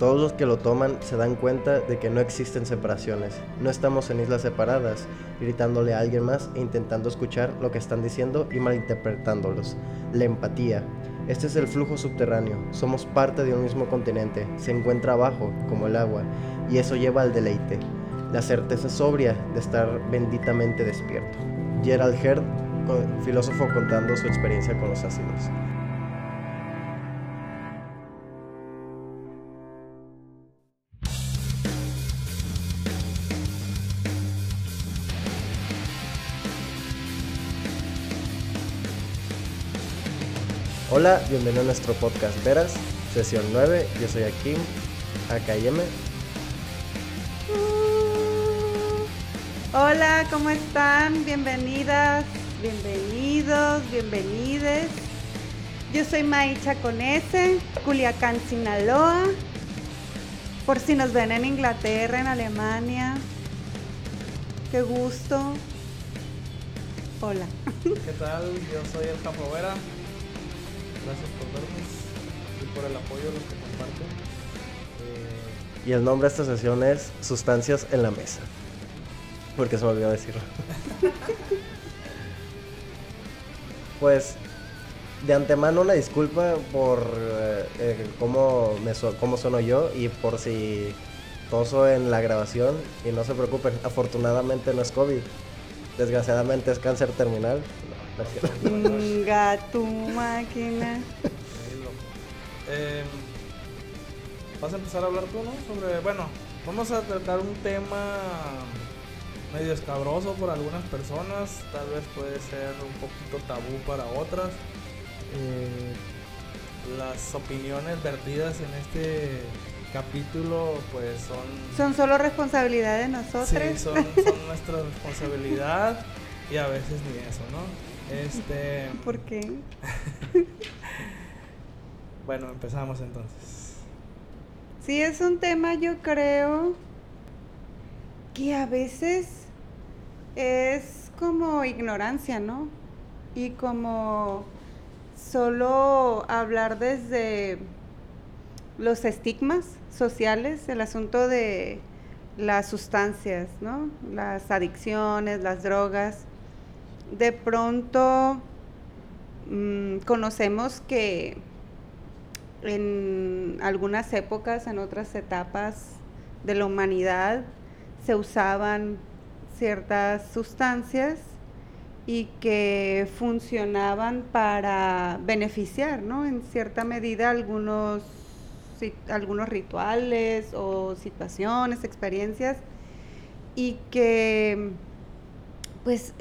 Todos los que lo toman se dan cuenta de que no existen separaciones. No estamos en islas separadas, gritándole a alguien más e intentando escuchar lo que están diciendo y malinterpretándolos. La empatía. Este es el flujo subterráneo. Somos parte de un mismo continente. Se encuentra abajo, como el agua, y eso lleva al deleite. La certeza sobria de estar benditamente despierto. Gerald Herd, filósofo contando su experiencia con los ácidos. Hola, bienvenido a nuestro podcast Veras, sesión 9. Yo soy Akim, AKM. Hola, ¿cómo están? Bienvenidas, bienvenidos, bienvenides. Yo soy Maicha con S, Culiacán, Sinaloa. Por si nos ven en Inglaterra, en Alemania. Qué gusto. Hola. ¿Qué tal? Yo soy el Capo Vera. Gracias por vernos y por el apoyo de los que comparten. Eh, y el nombre de esta sesión es Sustancias en la Mesa. Porque se me olvidó decirlo. pues de antemano una disculpa por eh, eh, cómo, me cómo sueno yo y por si toso en la grabación. Y no se preocupen, afortunadamente no es COVID. Desgraciadamente es cáncer terminal. Venga, tu máquina. Eh, vas a empezar a hablar tú, ¿no? Sobre, bueno, vamos a tratar un tema medio escabroso por algunas personas, tal vez puede ser un poquito tabú para otras. Eh, las opiniones vertidas en este capítulo pues son... Son solo responsabilidad de nosotros. Sí, son, son nuestra responsabilidad y a veces ni eso, ¿no? Este. ¿Por qué? bueno, empezamos entonces. Sí, es un tema, yo creo, que a veces es como ignorancia, ¿no? Y como solo hablar desde los estigmas sociales, el asunto de las sustancias, ¿no? Las adicciones, las drogas de pronto mm, conocemos que en algunas épocas, en otras etapas de la humanidad, se usaban ciertas sustancias y que funcionaban para beneficiar, ¿no? En cierta medida algunos, algunos rituales o situaciones, experiencias, y que pues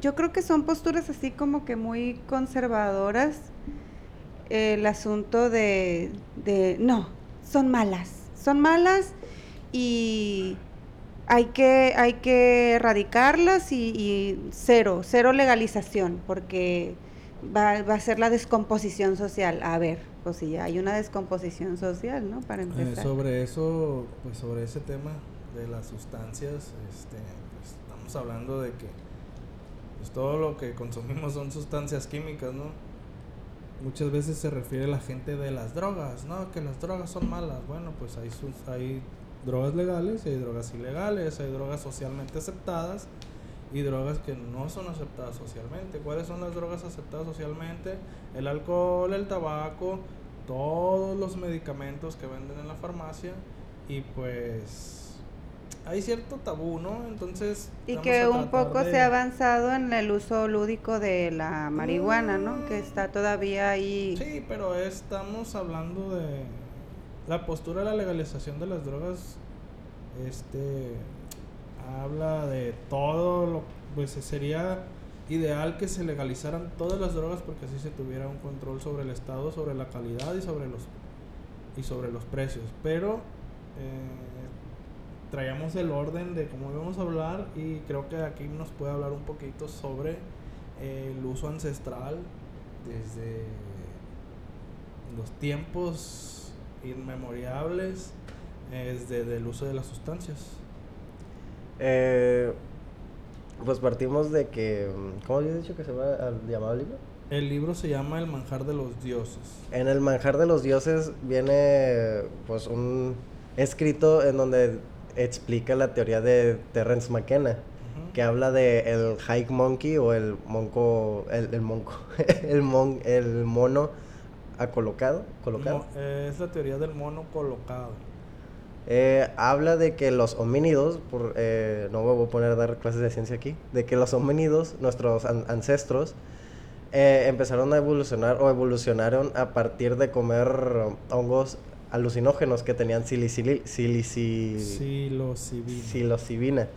yo creo que son posturas así como que muy conservadoras. El asunto de, no, son malas, son malas y hay que, hay que erradicarlas y, cero, cero legalización, porque va, va, a ser la descomposición social. A ver, pues si ya hay una descomposición social, ¿no? Para eh, empezar. sobre eso, pues sobre ese tema de las sustancias, este, hablando de que pues, todo lo que consumimos son sustancias químicas, ¿no? Muchas veces se refiere la gente de las drogas, ¿no? Que las drogas son malas. Bueno, pues hay, hay drogas legales hay drogas ilegales, hay drogas socialmente aceptadas y drogas que no son aceptadas socialmente. ¿Cuáles son las drogas aceptadas socialmente? El alcohol, el tabaco, todos los medicamentos que venden en la farmacia y pues hay cierto tabú, ¿no? Entonces... Y que un poco se ha avanzado en el uso lúdico de la marihuana, ¿no? Que está todavía ahí... Sí, pero estamos hablando de la postura de la legalización de las drogas, este, habla de todo lo, pues sería ideal que se legalizaran todas las drogas porque así se tuviera un control sobre el estado, sobre la calidad y sobre los y sobre los precios, pero eh, traíamos el orden de cómo íbamos a hablar y creo que aquí nos puede hablar un poquito sobre el uso ancestral desde los tiempos inmemoriales desde el uso de las sustancias. Eh, pues partimos de que, ¿cómo había dicho que se va al llamado libro? El libro se llama El manjar de los dioses. En el manjar de los dioses viene pues un escrito en donde explica la teoría de Terence McKenna, que habla de el hike monkey o el monco, el, el monco, el, mon, el mono acolocado, colocado. Eh, es la teoría del mono colocado. Eh, habla de que los homínidos, por, eh, no me voy a poner a dar clases de ciencia aquí, de que los homínidos, nuestros an- ancestros, eh, empezaron a evolucionar o evolucionaron a partir de comer hongos alucinógenos que tenían silicili- silici- Psilocibina. psilocibina.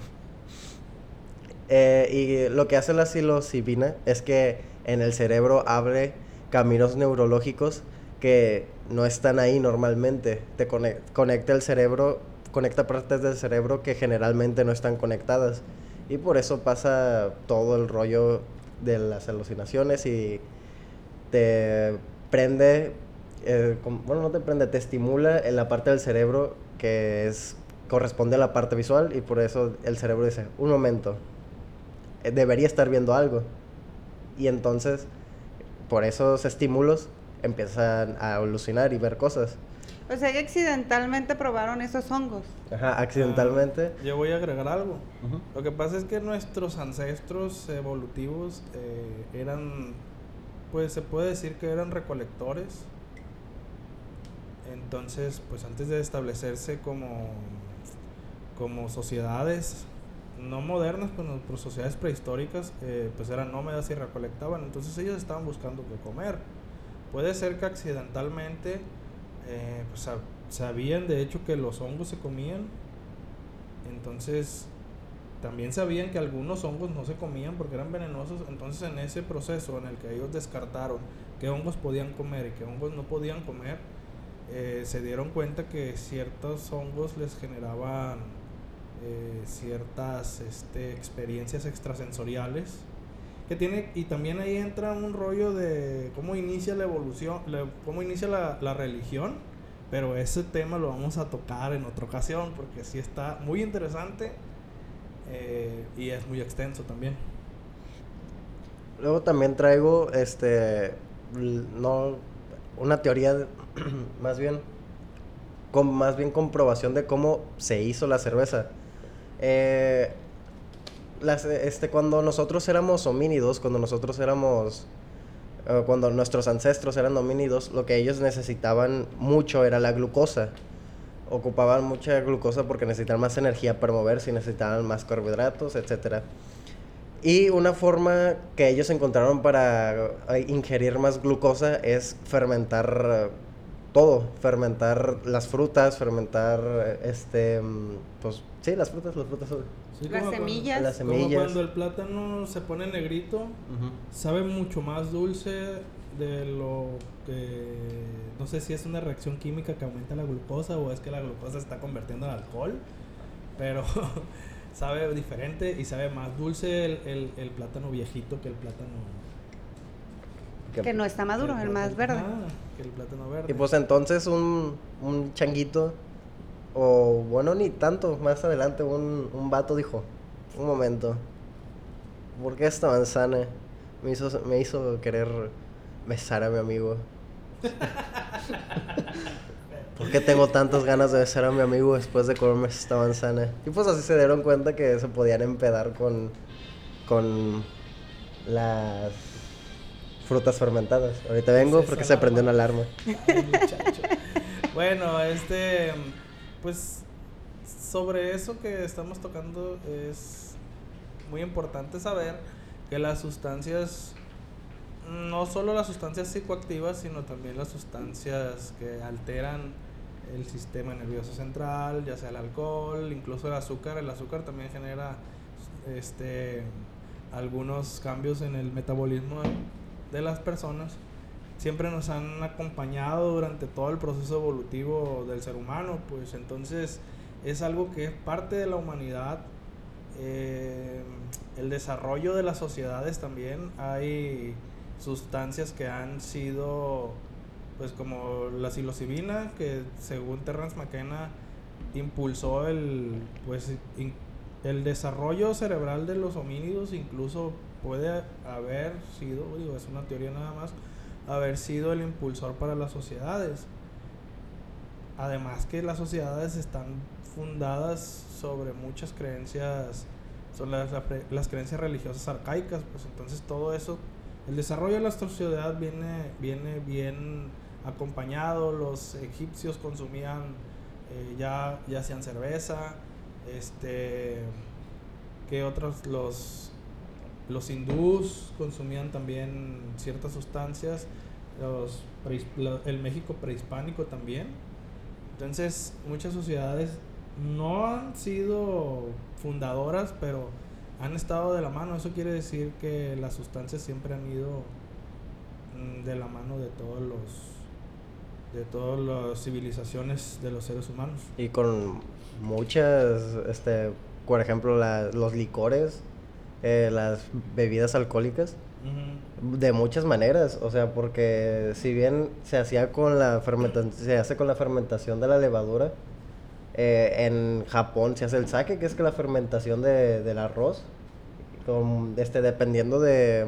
Eh, y lo que hace la psilocibina es que en el cerebro abre caminos neurológicos que no están ahí normalmente. Te conec- conecta el cerebro, conecta partes del cerebro que generalmente no están conectadas. Y por eso pasa todo el rollo de las alucinaciones y te prende, eh, bueno, no te prende, te estimula en la parte del cerebro que es corresponde a la parte visual y por eso el cerebro dice, un momento, eh, debería estar viendo algo. Y entonces, por esos estímulos, empiezan a alucinar y ver cosas. O sea que accidentalmente probaron esos hongos. Ajá, accidentalmente. Ah, yo voy a agregar algo. Lo que pasa es que nuestros ancestros evolutivos eh, eran, pues se puede decir que eran recolectores. Entonces, pues antes de establecerse como, como sociedades, no modernas, pero, pero sociedades prehistóricas, eh, pues eran nómadas y recolectaban. Entonces ellos estaban buscando qué comer. Puede ser que accidentalmente, eh, pues sab- sabían de hecho que los hongos se comían. Entonces, también sabían que algunos hongos no se comían porque eran venenosos. Entonces, en ese proceso en el que ellos descartaron qué hongos podían comer y qué hongos no podían comer, eh, se dieron cuenta que ciertos hongos les generaban eh, ciertas este, experiencias extrasensoriales. Que tiene, y también ahí entra un rollo de cómo inicia la evolución, cómo inicia la, religión. Pero ese tema lo vamos a tocar en otra ocasión porque sí está muy interesante eh, y es muy extenso también. Luego también traigo, este, no, una teoría, más bien, con más bien comprobación de cómo se hizo la cerveza. Eh, las, este, cuando nosotros éramos homínidos, cuando nosotros éramos, eh, cuando nuestros ancestros eran homínidos, lo que ellos necesitaban mucho era la glucosa. Ocupaban mucha glucosa porque necesitaban más energía para moverse necesitaban más carbohidratos, etcétera. Y una forma que ellos encontraron para eh, ingerir más glucosa es fermentar eh, todo, fermentar las frutas, fermentar eh, este, mm, pues sí, las frutas, las frutas. Sí, Las como cuando- semillas. Las Como semillas. cuando el plátano se pone negrito, sabe mucho más dulce de lo que no sé si es una reacción química que aumenta la glucosa o es que la glucosa se está convirtiendo en alcohol, pero sabe diferente y sabe más dulce el, el- el plátano viejito que el plátano Que no está maduro, el más verde. Ajá, que el plátano verde. Y pues entonces un, un changuito, o bueno, ni tanto, más adelante un, un vato dijo, un momento, ¿por qué esta manzana me hizo, me hizo querer besar a mi amigo? ¿Por qué tengo tantas ganas de besar a mi amigo después de comerme esta manzana? Y pues así se dieron cuenta que se podían empedar con, con las frutas fermentadas. Ahorita vengo porque se prendió una alarma. alarma. Ay, muchacho. bueno, este, pues sobre eso que estamos tocando es muy importante saber que las sustancias, no solo las sustancias psicoactivas, sino también las sustancias que alteran el sistema nervioso central, ya sea el alcohol, incluso el azúcar. El azúcar también genera este algunos cambios en el metabolismo de las personas siempre nos han acompañado durante todo el proceso evolutivo del ser humano, pues entonces es algo que es parte de la humanidad. Eh, el desarrollo de las sociedades también hay sustancias que han sido pues como la psilocibina que según Terrence McKenna impulsó el pues el desarrollo cerebral de los homínidos incluso puede haber sido, digo, es una teoría nada más, haber sido el impulsor para las sociedades. Además que las sociedades están fundadas sobre muchas creencias, son las, las creencias religiosas arcaicas, pues entonces todo eso, el desarrollo de la sociedad viene, viene bien acompañado, los egipcios consumían eh, ya, ya hacían cerveza, este, que otros, los, los hindús consumían también ciertas sustancias, los, el México prehispánico también. Entonces, muchas sociedades no han sido fundadoras, pero han estado de la mano. Eso quiere decir que las sustancias siempre han ido mm, de la mano de todos los de todas las civilizaciones de los seres humanos. Y con muchas, este, por ejemplo, los licores, eh, las bebidas alcohólicas, de muchas maneras, o sea, porque si bien se hacía con la fermentación, se hace con la fermentación de la levadura, eh, en Japón se hace el sake, que es que la fermentación de, del arroz, con, este, dependiendo de...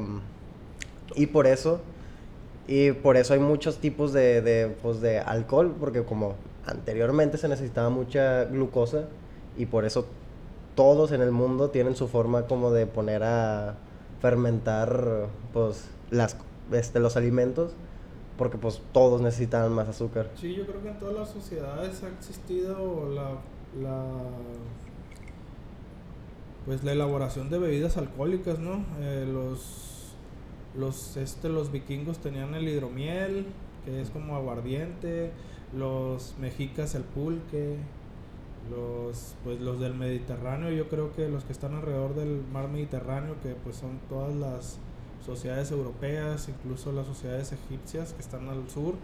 Y por eso y por eso hay muchos tipos de, de, pues, de alcohol, porque como anteriormente se necesitaba mucha glucosa y por eso todos en el mundo tienen su forma como de poner a fermentar pues las este, los alimentos porque pues todos necesitaban más azúcar. Sí, yo creo que en todas las sociedades ha existido la, la pues la elaboración de bebidas alcohólicas, ¿no? Eh, los los, este, los vikingos tenían el hidromiel, que es como aguardiente. Los mexicas el pulque. Los, pues los del Mediterráneo, yo creo que los que están alrededor del mar Mediterráneo, que pues son todas las sociedades europeas, incluso las sociedades egipcias que están al sur,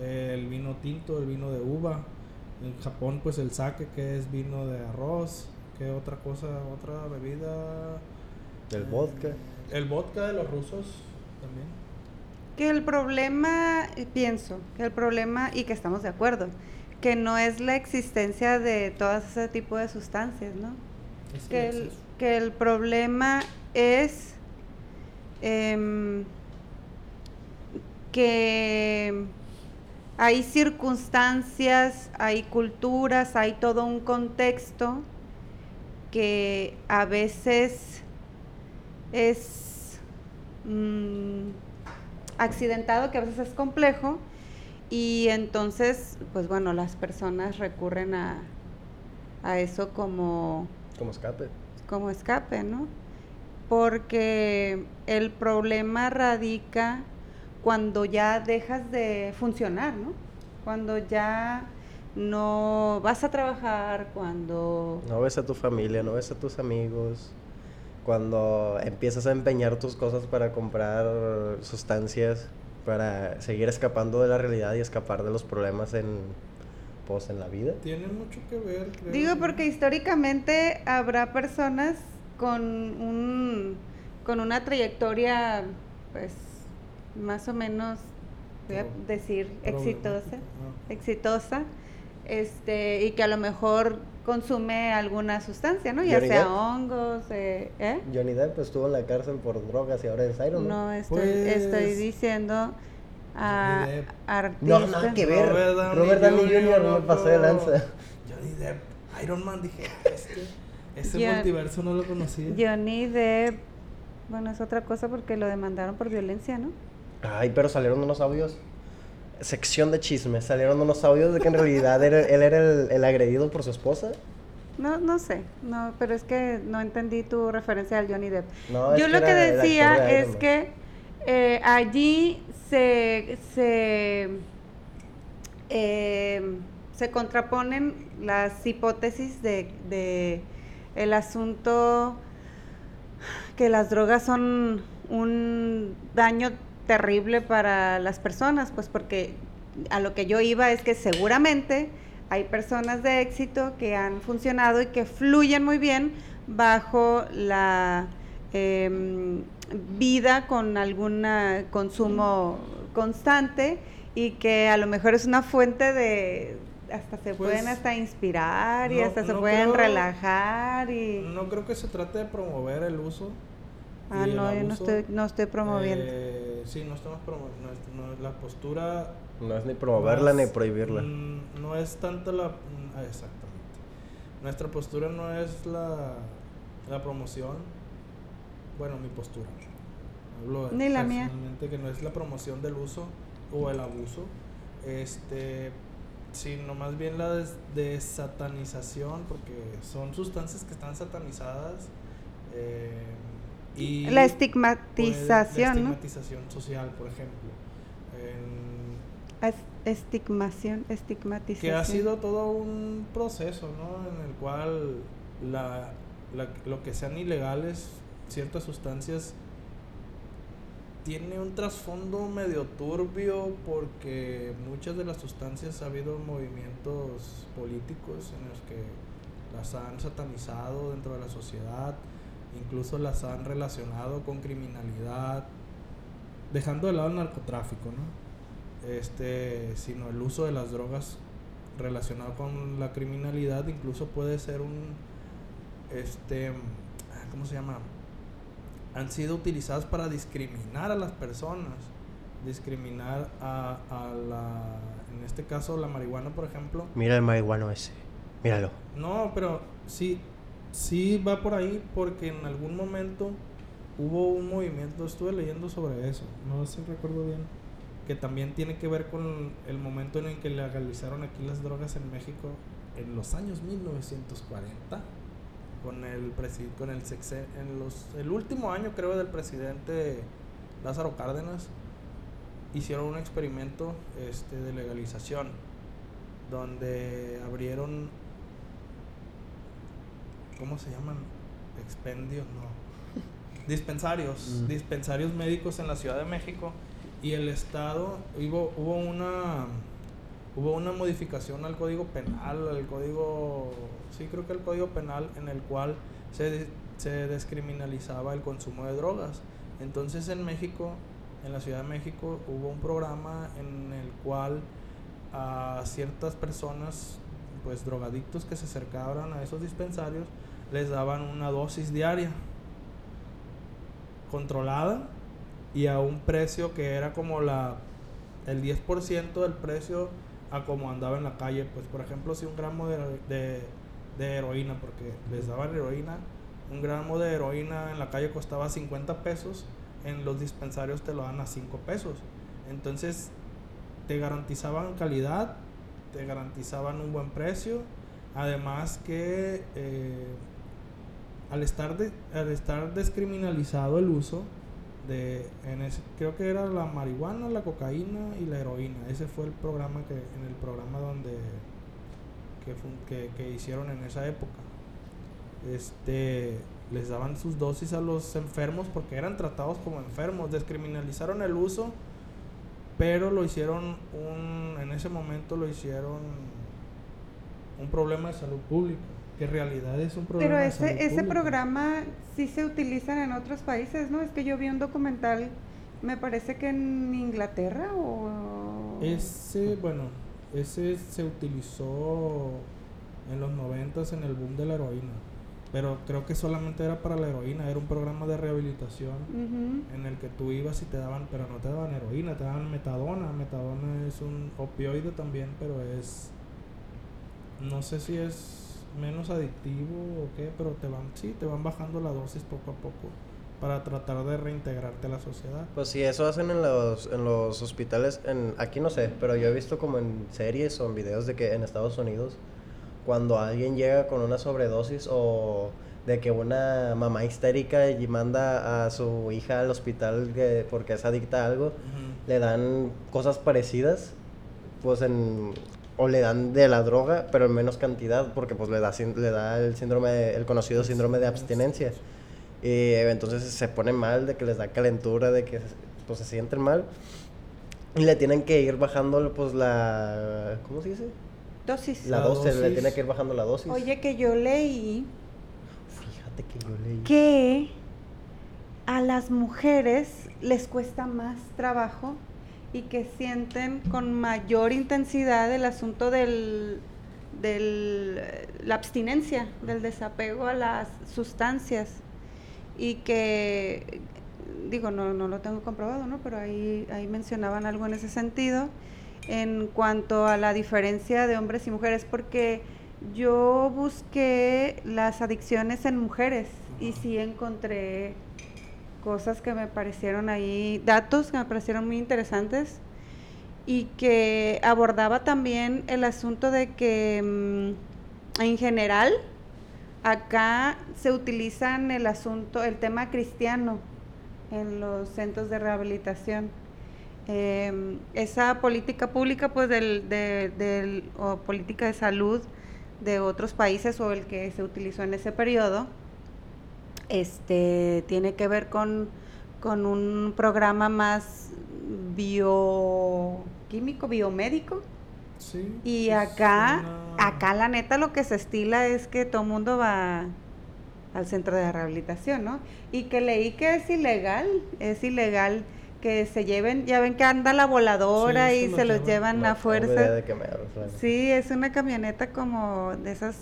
eh, el vino tinto, el vino de uva, en Japón pues el sake que es vino de arroz, que otra cosa, otra bebida, el vodka. El vodka de los rusos también. Que el problema, pienso, que el problema, y que estamos de acuerdo, que no es la existencia de todo ese tipo de sustancias, ¿no? que, el, que el problema es em, que hay circunstancias, hay culturas, hay todo un contexto que a veces es mm, accidentado, que a veces es complejo, y entonces, pues bueno, las personas recurren a, a eso como... Como escape. Como escape, ¿no? Porque el problema radica cuando ya dejas de funcionar, ¿no? Cuando ya no vas a trabajar, cuando... No ves a tu familia, no ves a tus amigos cuando empiezas a empeñar tus cosas para comprar sustancias, para seguir escapando de la realidad y escapar de los problemas en, pues, en la vida. Tiene mucho que ver. Creo. Digo, porque históricamente habrá personas con un con una trayectoria, pues, más o menos, voy a decir, exitosa, ah. exitosa, este, y que a lo mejor consume alguna sustancia, ¿no? Ya sea hongos, eh, ¿eh? Johnny Depp estuvo en la cárcel por drogas y ahora es Iron No, estoy, estoy pues, diciendo a artistas. No, nada que ver. Robert Downey, Jr. no me pasó de lanza. Johnny Depp, Iron Man, dije, este, ese multiverso no lo conocía. Johnny Depp, bueno, es otra cosa porque lo demandaron por violencia, ¿no? Ay, pero salieron unos audios sección de chismes salieron unos audios de que en realidad él era el, agredido por su esposa. No, no sé, no, pero es que no entendí tu referencia al Johnny Depp. Yo lo que, decía es que eh, allí se, se, eh, se contraponen las hipótesis de, de el asunto que las drogas son un daño terrible para las personas, pues porque a lo que yo iba es que seguramente hay personas de éxito que han funcionado y que fluyen muy bien bajo la em, vida con algún consumo constante y que a lo mejor es una fuente de hasta se pues, pueden hasta inspirar y hasta se pueden relajar y no creo que se trate de promover el uso Ah, no, yo no estoy, no estoy promoviendo. eh, sí, no estamos promoviendo. No, es- no- la postura. No es ni promoverla no ni es- prohibirla. mm, No es tanto la. mm, exactamente. Nuestra postura no es la, la promoción. Bueno, mi postura. Hablo Ni la mía. personalmente, que no es la promoción del uso o el abuso. Este. Sino más bien la des- desatanización, porque son sustancias que están satanizadas. eh, y la puede- estigmatización, la ¿no? estigmatización social, por ejemplo. En- Es- estigmación, estigmatización. que ha sido todo un proceso, ¿no? En el cual la, la- lo que sean ilegales, ciertas sustancias, tiene un trasfondo medio turbio porque muchas de las sustancias ha habido movimientos políticos en los que las han satanizado dentro de la sociedad, incluso las han relacionado con criminalidad, dejando de lado el narcotráfico, ¿no? Este, sino el uso de las drogas relacionado con la criminalidad incluso puede ser un este ah, ¿cómo se llama? Han sido utilizadas para discriminar a las personas discriminar a, a la en este caso la marihuana por ejemplo Mira el marihuano ese. Míralo. no, pero sí, sí va por ahí porque en algún momento hubo un movimiento, estuve leyendo sobre eso, no sé si recuerdo bien, que también tiene que ver con el momento en el que legalizaron aquí las drogas en México en los años 1940 con el con el sexe- en los el último año creo del presidente Lázaro Cárdenas hicieron un experimento este de legalización donde abrieron ¿cómo se llaman? expendios, no. Dispensarios, Mm. dispensarios médicos en la Ciudad de México y el estado hubo hubo una hubo una modificación al código penal, al código sí creo que el código penal en el cual se, se descriminalizaba el consumo de drogas. Entonces en México, en la Ciudad de México, hubo un programa en el cual a ciertas personas, pues drogadictos que se acercaban a esos dispensarios, les daban una dosis diaria controlada y a un precio que era como la el 10% del precio a como andaba en la calle. Pues por ejemplo, si un gramo de, de, de heroína, porque les daban heroína, un gramo de heroína en la calle costaba 50 pesos, en los dispensarios te lo dan a 5 pesos. Entonces te garantizaban calidad, te garantizaban un buen precio, además que eh, al, estar de- al estar descriminalizado el uso, de en ese, creo que era la marihuana, la cocaína y la heroína. Ese fue el programa que en el programa donde que, fun- que, que hicieron en esa época. Este les daban sus dosis a los enfermos porque eran tratados como enfermos, descriminalizaron el uso, pero lo hicieron un en ese momento lo hicieron un problema de salud pública, que en realidad es un problema Pero de ese, salud ese pública. programa sí se utiliza en otros países, ¿no? Es que yo vi un documental, me parece que en Inglaterra o... Ese, bueno, ese se utilizó en los noventas en el boom de la heroína. Pero creo que solamente era para la heroína, era un programa de rehabilitación en el que tú ibas y te daban, pero no te daban heroína, te daban metadona. Metadona es un opioide también, pero es, no sé si es menos adictivo o qué, pero te van, sí, te van bajando la dosis poco a poco para tratar de reintegrarte a la sociedad. Pues sí, eso hacen en los, en los hospitales. En, aquí no sé, pero yo he visto como en series o en videos de que en Estados Unidos, cuando alguien llega con una sobredosis o de que una mamá histérica y manda a su hija al hospital que- porque es adicta a algo, le dan cosas parecidas, pues en o le dan de la droga, pero en menos cantidad, porque pues le da le da el síndrome, el conocido síndrome de abstinencia. Y entonces se ponen mal, de que les da calentura, de que pues se sienten mal. Y le tienen que ir bajando pues la ¿cómo se dice? Dosis. La, La dosis, le dosis. tiene que ir bajando la dosis. Oye, que yo leí fíjate que yo leí. que a las mujeres les cuesta más trabajo y que sienten con mayor intensidad el asunto del, del la abstinencia, del desapego a las sustancias y que, digo, no, no lo tengo comprobado, ¿no? Pero ahí, ahí mencionaban algo en ese sentido en cuanto a la diferencia de hombres y mujeres, porque yo busqué las adicciones en mujeres y sí encontré cosas que me parecieron ahí, datos que me parecieron muy interesantes y que abordaba también el asunto de que mm, en general acá se utilizan el asunto, el tema cristiano en los centros de rehabilitación. Em, esa política pública, pues, del, del, o política de salud de otros países o el que se utilizó en ese periodo, este, tiene que ver con, con un programa más bioquímico, biomédico. Sí, Y acá, una- acá la neta lo que se estila es que todo el mundo va al centro de rehabilitación, ¿no? Y que leí que es ilegal, es ilegal que se lleven, ya ven que anda la voladora Sí, y se se los llevan. llevan No a fuerza. de. Sí, es una camioneta como de esas,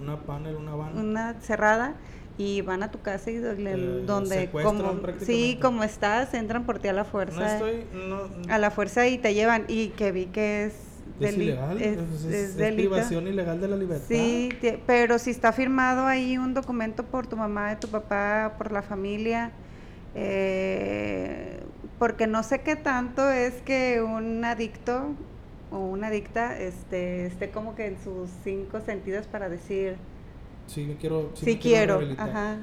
Una panel, una van. una cerrada y van a tu casa y donde, como sí, como estás, entran por ti a la no fuerza, estoy. No, a la fuerza y te llevan y que vi que es es ilegal. es- Es, es privación ilegal de la libertad. Sí, te- pero si está firmado ahí un documento por tu mamá, de tu papá, por la familia, eh, porque no sé qué tanto es que un adicto o una adicta este, esté como que en sus cinco sentidos para decir, Sí, me quiero. sí, quiero, ajá.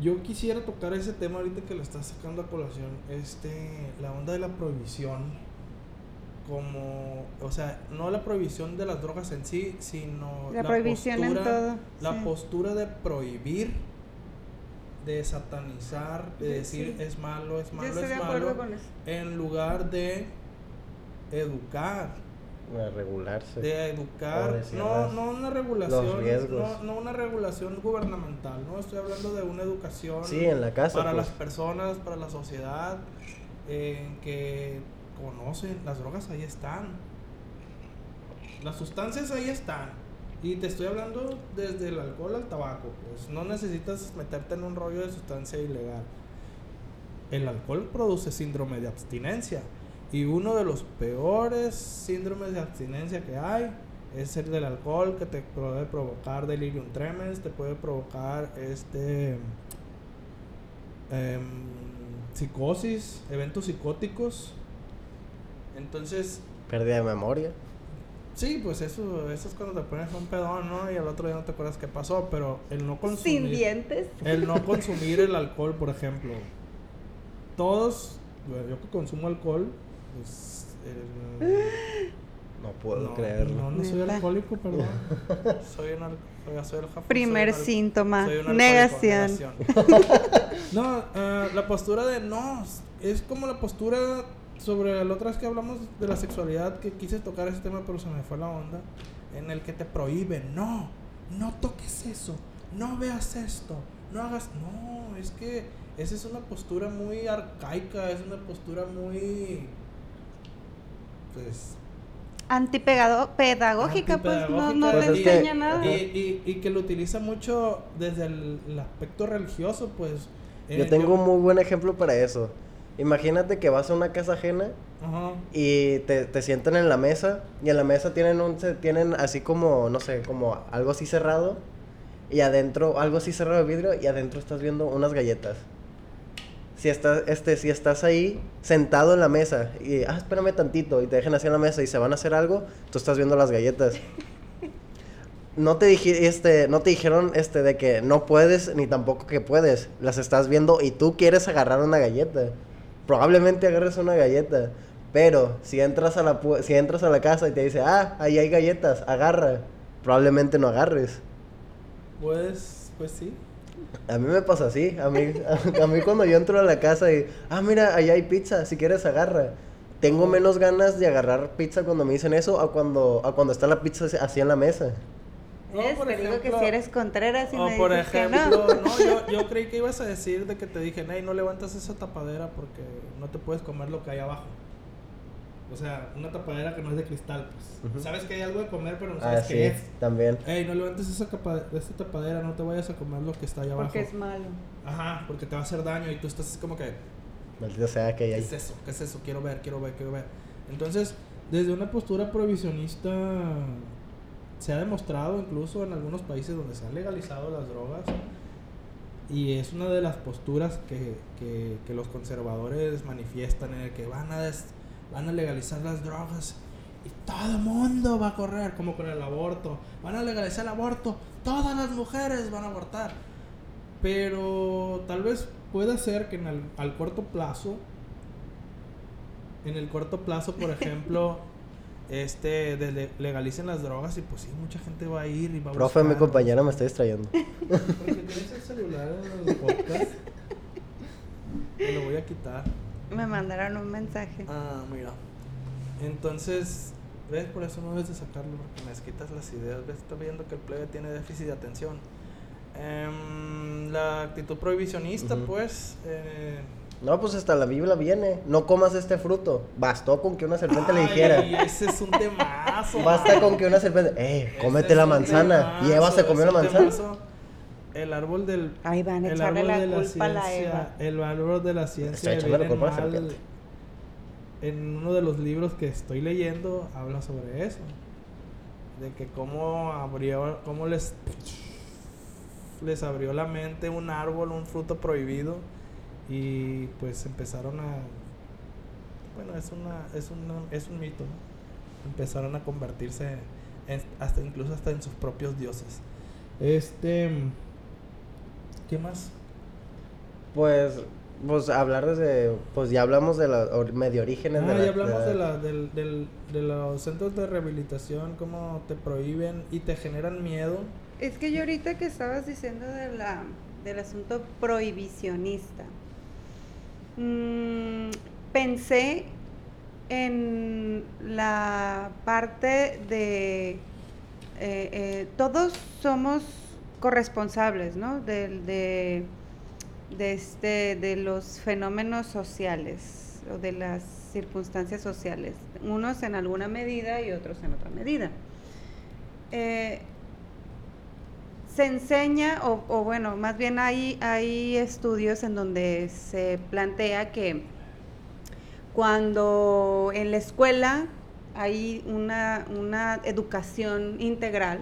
Yo quisiera tocar ese tema ahorita que lo estás sacando a colación, este, la onda de la prohibición, como, o sea, no la prohibición de las drogas en sí, sino La prohibición en todo, la sí. postura de prohibir, de satanizar, de Yo decir sí. es malo, es Yo malo, estoy es de malo, con eso. en lugar de educar, A regularse. de educar, no, no una regulación, no, no una regulación gubernamental, no estoy hablando de una educación Sí, en la casa. para pues. las personas, para la sociedad, en que conocen, las drogas ahí están, las sustancias ahí están, y te estoy hablando desde el alcohol al tabaco, pues no necesitas meterte en un rollo de sustancia ilegal. El alcohol produce síndrome de abstinencia. Y uno de los peores síndromes de abstinencia que hay es el del alcohol que te puede provocar delirium tremens, te puede provocar este em, psicosis, eventos psicóticos. Entonces, Pérdida de memoria. sí, pues eso, eso es cuando te pones un pedón, ¿no? Y al otro día no te acuerdas qué pasó, pero el no consumir Sin dientes. el no consumir el alcohol, por ejemplo. Todos, yo que consumo alcohol, pues. No puedo no, creerlo. No, no soy alcohólico, perdón. soy un al- soy, soy el japo- Primer soy un síntoma, soy un alcohólico, negación. no, ah, la postura de no, es como la postura sobre la otra vez que hablamos de la sexualidad, que quise tocar ese tema, pero se me fue la onda, en el que te prohíben, no, no toques eso, no veas esto, no hagas, no, es que esa es una postura muy arcaica, es una postura muy, pues, Antipedagógica, pues no, no te Pues que- enseña nada. y, y, y que lo utiliza mucho desde el, el aspecto religioso, pues. eh, Yo tengo un muy buen ejemplo para eso. Imagínate que vas a una casa ajena Ajá. y te, te sientan en la mesa y en la mesa tienen un se- tienen así como no sé como algo así cerrado y adentro algo así cerrado de vidrio y adentro estás viendo unas galletas si estás este si estás ahí sentado en la mesa y ah espérame tantito y te dejan así en la mesa y se van a hacer algo tú estás viendo las galletas no te dije, este, no te dijeron este de que no puedes ni tampoco que puedes. Las estás viendo y tú quieres agarrar una galleta. Probablemente agarres una galleta. Pero si entras a la pu- si entras a la casa y te dice, "Ah, ahí hay galletas, agarra." Probablemente no agarres. Pues, pues sí. A mí me pasa así, a mí, a, mí cuando yo entro a la casa y, ah, mira, ahí hay pizza, si quieres agarra. Tengo menos ganas de agarrar pizza cuando me dicen eso a cuando, a cuando está la pizza así- en la mesa. No, por Te digo que si eres Contreras y o me por dices que ejemplo, no. no, yo, yo creí que ibas a decir de que te dije, hey, no levantas esa tapadera porque no te puedes comer lo que hay abajo. O sea, una tapadera que no es de cristal, pues. Ujú. Sabes que hay algo de comer, pero no sabes Así qué es, es. también. Ey, no levantes esa, capa esa tapadera, no te vayas a comer lo que está allá abajo. Porque es malo. Ajá, porque te va a hacer daño y tú estás como que, Maldita sea que hay ¿qué es eso? ¿Qué es eso? Quiero ver, quiero ver, quiero ver. Entonces, desde una postura prohibicionista, se ha demostrado incluso en algunos países donde se han legalizado las drogas, y es una de las posturas que, que, que los conservadores manifiestan, en el que van a, des- van a legalizar las drogas y todo el mundo va a correr, como con el aborto. Van a legalizar el aborto, todas las mujeres van a abortar. Pero tal vez pueda ser que en el- al corto plazo, en el corto plazo, por ejemplo, este de- legalicen las drogas y pues sí, mucha gente va a ir y va a Profe, mi compañera me está distrayendo. Porque tienes el celular en el podcast. Me lo voy a quitar. Me mandaron un mensaje. Ah, mira. Entonces, ¿ves? Por eso no debes de sacarlo, porque me quitas las ideas. ¿Ves? Estás viendo que el plebe tiene déficit de atención. Em, la actitud prohibicionista, Ujú. pues. eh, No, pues hasta la Biblia viene. No comas este fruto. Bastó con que una serpiente le ay, dijera. ese es un temazo. Basta con que una serpiente. Eh, cómete la manzana. Y temazo, Eva se comió la manzana. temazo. El árbol del. Ahí van a el echarle árbol la de culpa a la ciencia, Eva. El árbol de la ciencia. Culpa a la serpiente. En uno de los libros que estoy leyendo habla sobre eso. De que cómo abrió, cómo les, les abrió la mente un árbol, un fruto prohibido. Y pues empezaron a. Bueno, es una, es una, es un mito, ¿no? Empezaron a convertirse en- hasta incluso hasta en sus propios dioses. Este. ¿Qué más? Pues, pues hablar desde. Pues ya hablamos de los or- medio orígenes Ah, de la. ya hablamos de de, la- la, del, del, de los centros de rehabilitación, cómo te prohíben y te generan miedo. Es que yo ahorita que estabas diciendo de la, del asunto prohibicionista, mm, pensé en la parte de eh, eh, todos somos corresponsables, ¿no? De, de, este, de los fenómenos sociales o de las circunstancias sociales, unos en alguna medida y otros en otra medida. Eh, se enseña, o, o bueno, más bien hay, hay estudios en donde se plantea que cuando en la escuela hay una, una educación integral,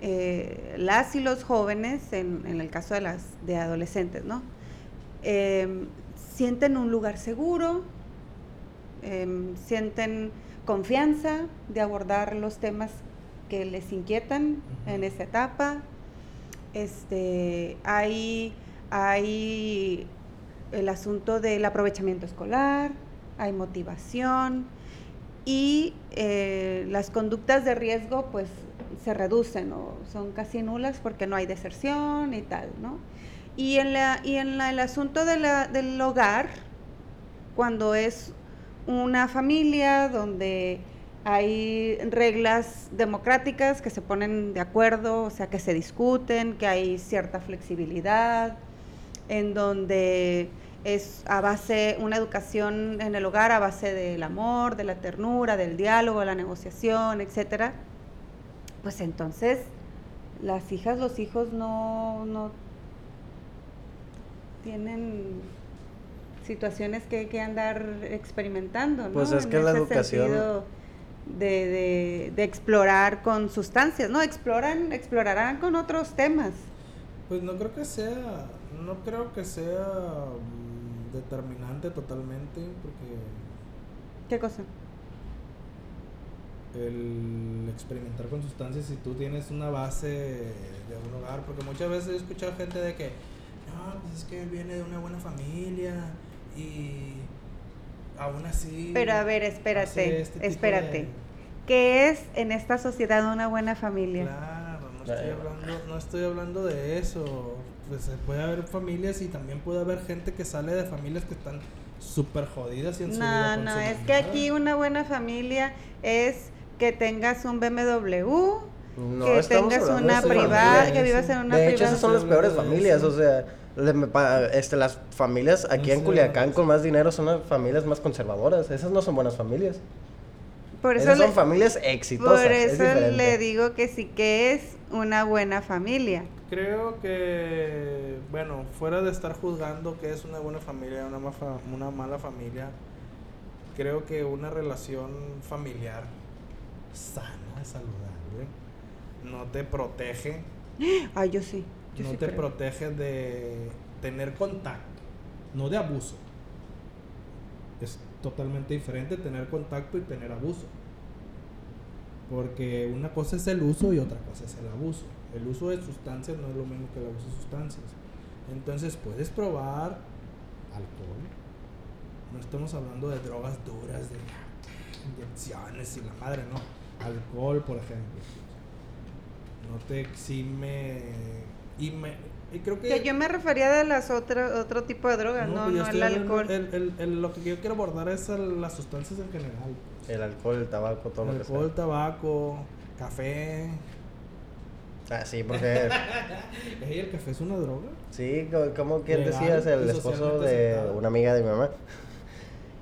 eh, las y los jóvenes, en, en el caso de las de adolescentes, ¿no? Eh, sienten un lugar seguro, em, sienten confianza de abordar los temas que les inquietan en esa etapa. Este, hay, hay el asunto del aprovechamiento escolar, hay motivación y eh, las conductas de riesgo pues se reducen o son casi nulas porque no hay deserción y tal, ¿no? Y en, la, y en la- el asunto del hogar, cuando es una familia donde hay reglas democráticas que se ponen de acuerdo, o sea, que se discuten, que hay cierta flexibilidad, en donde es a base, una educación en el hogar a base del amor, de la ternura, del diálogo, la negociación, etcétera, pues entonces las hijas, los hijos no, no tienen situaciones que, que andar experimentando, ¿no? Pues es En que la educación- De, de, de explorar con sustancias, ¿no? Exploran, explorarán con otros temas. Pues no creo que sea, no creo que sea mm, determinante totalmente, porque ¿Qué cosa? El experimentar con sustancias si tú tienes una base de un hogar, porque muchas veces he escuchado gente de que, no, pues es que él viene de una buena familia y aún así... Pero a ver, espérate, este espérate. de- ¿Qué es en esta sociedad una buena familia? Claro, no estoy, hablando, no estoy hablando de eso. Pues eh, puede haber familias y también puede haber gente que sale de familias que están súper jodidas y en su vida No, no, es que aquí una buena familia es que tengas un BMW, No que tengas una privada, que vivas en una De hecho, privada. esas son las peores familias, o sea, le- me pa- este, las familias aquí en Culiacán con más dinero son las familias más conservadoras. Esas no son buenas familias. Por eso, Esas le, son familias exitosas. por es eso le digo que sí que es una buena familia. Creo que, bueno, fuera de estar juzgando que es una buena familia, una, una mala familia, creo que una relación familiar sana, saludable, no te protege, Ay, yo sí. Yo no sí te creo. protege de tener contacto, no de abuso. Es totalmente diferente tener contacto y tener abuso. Porque una cosa es el uso y otra cosa es el abuso. El uso de sustancias no es lo mismo que el abuso de sustancias. Entonces puedes probar alcohol. No estamos hablando de drogas duras, de inyecciones y la madre, no. Alcohol, por ejemplo. No te exime. Y, me, y creo que. Que yo me refería de las otras otro tipo de drogas, no, pues yo no, el alcohol. el- el- el- lo que yo quiero abordar es el- las sustancias en general. El alcohol, el tabaco, todo lo que Alcohol, tabaco, café. sea. Ah, sí, porque. ¿El café es una droga? Sí, co- como quien decías, el esposo de aceptado. una amiga de mi mamá,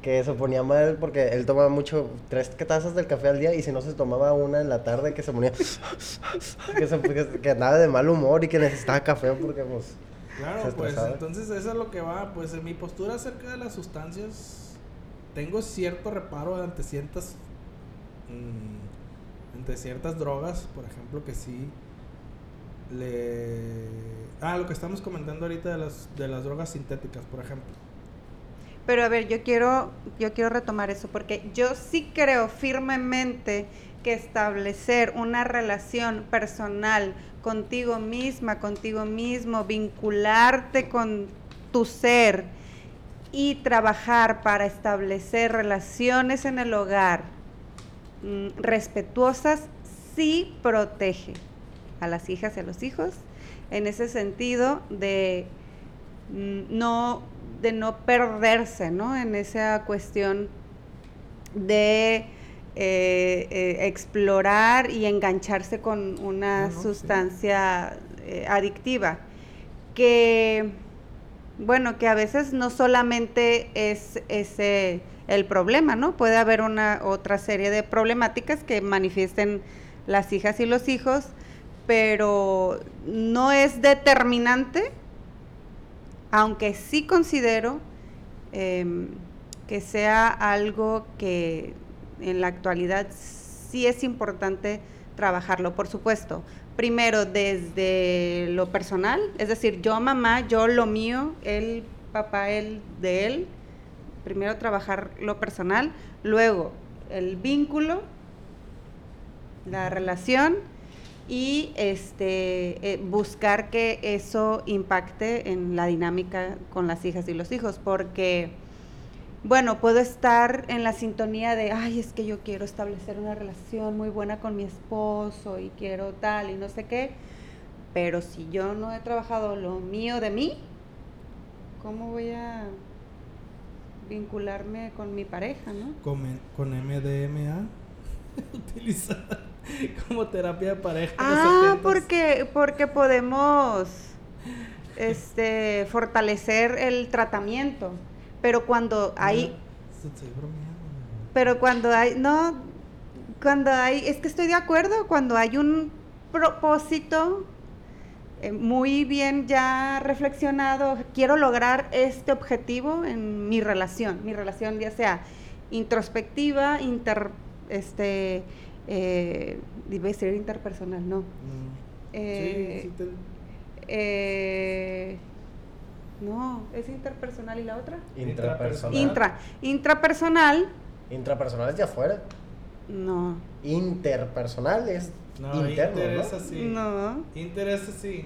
que se ponía mal porque él tomaba mucho, tres tazas del café al día y si no se tomaba una en la tarde que se ponía, que, se, que, que andaba de mal humor y que necesitaba café porque pues... Claro, pues entonces eso es lo que va. Pues en mi postura acerca de las sustancias, tengo cierto reparo ante ciertas. mm, ante ciertas drogas, por ejemplo, que sí. Le. Ah, lo que estamos comentando ahorita de las, de las drogas sintéticas, por ejemplo. Pero a ver, yo quiero, yo quiero retomar eso porque yo sí creo firmemente que establecer una relación personal contigo misma, contigo mismo, vincularte con tu ser y trabajar para establecer relaciones en el hogar mm, respetuosas, sí protege a las hijas y a los hijos en ese sentido de mm, no de no perderse ¿no? en esa cuestión de eh, eh, explorar y engancharse con una No, no, sí. sustancia eh, adictiva que bueno que a veces no solamente es ese el problema no puede haber una otra serie de problemáticas que manifiesten las hijas y los hijos pero no es determinante aunque sí considero em, que sea algo que en la actualidad sí es importante trabajarlo, por supuesto. Primero desde lo personal, es decir, yo mamá, yo lo mío, él papá, él de él. Primero trabajar lo personal, luego el vínculo, la relación y este eh, buscar que eso impacte en la dinámica con las hijas y los hijos porque bueno puedo estar en la sintonía de ay es que yo quiero establecer una relación muy buena con mi esposo y quiero tal y no sé qué pero si yo no he trabajado lo mío de mí cómo voy a vincularme con mi pareja no Con, con MDMA, utilizada como terapia de pareja. Ah, 70s. porque, porque podemos este, fortalecer el tratamiento. Pero cuando hay, bromeando. pero cuando hay, no, cuando hay, es que estoy de acuerdo, cuando hay un propósito eh, muy bien ya reflexionado, quiero lograr este objetivo en mi relación, mi relación ya sea introspectiva, inter, este, eh, iba a interpersonal, no. Mm. Eh, sí, sí te- eh, no, es interpersonal y la otra. Intrapersonal. Intra, intrapersonal, Intrapersonal es de afuera. no, Interpersonal es No, interno, Inter ¿no? es así. no, Inter es así.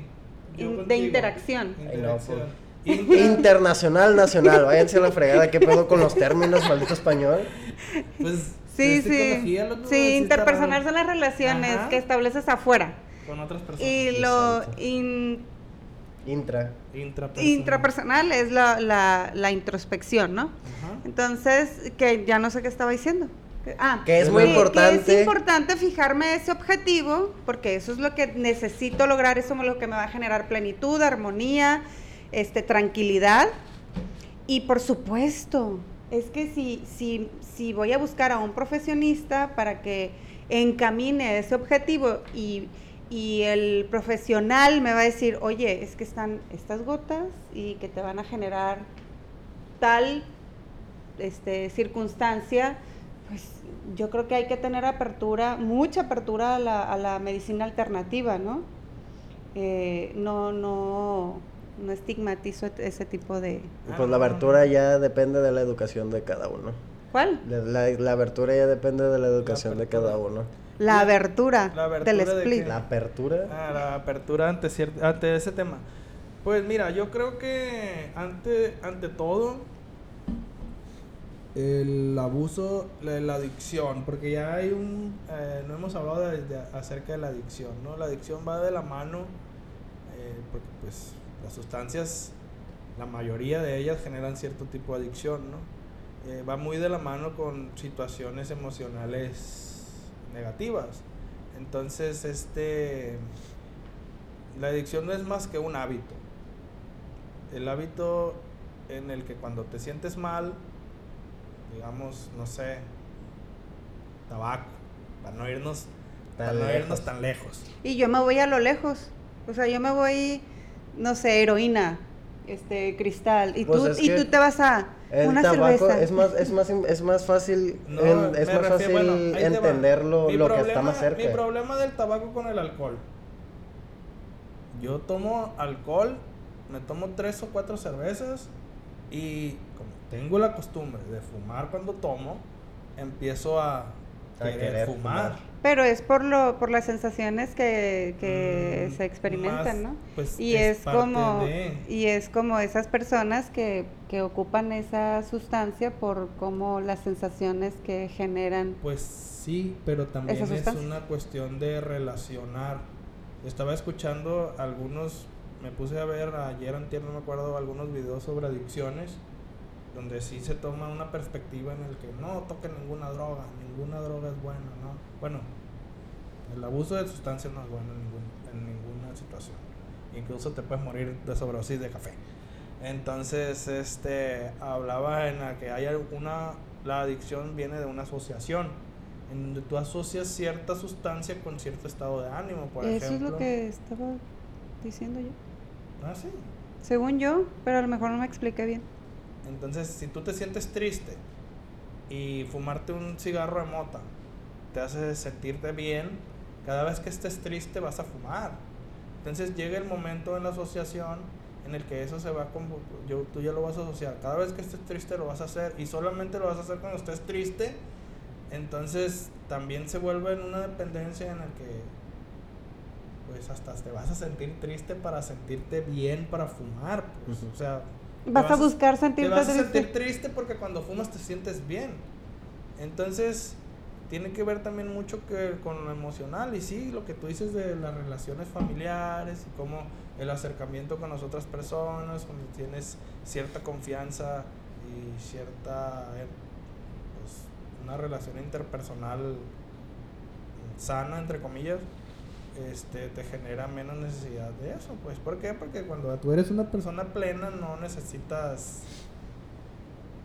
In- de contigo. interacción. Ay, no, Interacción. pues. Inter- Internacional, nacional. Váyanse a la fregada. ¿Qué pedo con los términos, maldito español? Pues, Sí, sí. Sí, interpersonal son las relaciones Ajá. que estableces afuera. Con otras personas. Y lo in- Intra. Intrapersonal. intrapersonal es la, la, la introspección, ¿no? Ajá. Entonces, que ya no sé qué estaba diciendo. Ah, Que es muy que importante. es importante fijarme ese objetivo, porque eso es lo que necesito lograr, eso es lo que me va a generar plenitud, armonía, este, tranquilidad. Y por supuesto, es que si, si, si voy a buscar a un profesionista para que encamine ese objetivo y, y el profesional me va a decir, oye, es que están estas gotas y que te van a generar tal este, circunstancia, pues yo creo que hay que tener apertura, mucha apertura a la, a la medicina alternativa, ¿no? Eh, no, no, no estigmatizo ese tipo de... Pues la abertura ya depende de la educación de cada uno. ¿Cuál? La, la- la abertura ya depende de la educación de apertura. cada uno. La La- abertura, la abertura del de split. qué? La apertura. Ah, la apertura ante, cier- ante ese tema. Pues mira, yo creo que ante, ante todo el abuso, la, la adicción, porque ya hay un, eh, no hemos hablado de- de- acerca de la adicción, ¿no? La adicción va de la mano, eh, porque pues las sustancias, la mayoría de ellas generan cierto tipo de adicción, ¿no? Eh, va muy de la mano con situaciones emocionales negativas. Entonces, este, la adicción no es más que un hábito. El hábito en el que cuando te sientes mal, digamos, no sé, tabaco, para no irnos, Tan para no irnos tan lejos. Y yo me voy a lo lejos. O sea, yo me voy, no sé, heroína, este, cristal. Y, Pues tú, y tú te vas a El una tabaco cerveza. es más, es más, es más fácil, No, en- es me más refiero- fácil bueno, ahí te va. entenderlo lo que está más cerca. Mi problema del tabaco con el alcohol. Yo tomo alcohol, me tomo tres o cuatro cervezas y como tengo la costumbre de fumar cuando tomo, empiezo a, querer, querer fumar. fumar. Pero es por lo por las sensaciones que, que Mm, se experimentan, más, ¿no? pues, y es como de- y es como esas personas que, que ocupan esa sustancia por como las sensaciones que generan. Pues sí, pero también es una cuestión de relacionar. Estaba escuchando algunos, me puse a ver ayer, antier, no me acuerdo, algunos videos sobre adicciones, donde sí se toma una perspectiva en el que no toquen ninguna droga, ninguna droga es buena, ¿no? Bueno, el abuso de sustancias no es bueno en, ningún- en ninguna situación. Incluso te puedes morir de sobredosis de café. Entonces, este, hablaba en la que hay una, la adicción viene de una asociación, en donde tú asocias cierta sustancia con cierto estado de ánimo, por Eso ejemplo. es lo que estaba diciendo yo. Ah, sí. Según yo, pero a lo mejor no me expliqué bien. Entonces, si tú te sientes triste y fumarte un cigarro de mota te hace sentirte bien, cada vez que estés triste vas a fumar. Entonces llega el momento en la asociación en el que eso se va como yo tú ya lo vas a asociar. Cada vez que estés triste lo vas a hacer y solamente lo vas a hacer cuando estés triste. Entonces también se vuelve en una dependencia en la que pues hasta te vas a sentir triste para sentirte bien para fumar, pues. O sea, te Vas a buscar te sentirte vas a triste. sentir triste porque cuando fumas te sientes bien. Entonces, tiene que ver también mucho que con lo emocional. Y sí, lo que tú dices de las relaciones familiares y cómo el acercamiento con las otras personas, cuando tienes cierta confianza y cierta, pues, una relación interpersonal sana, entre comillas, este, te genera menos necesidad de eso. Pues, ¿por qué? Porque cuando tú eres una persona plena no necesitas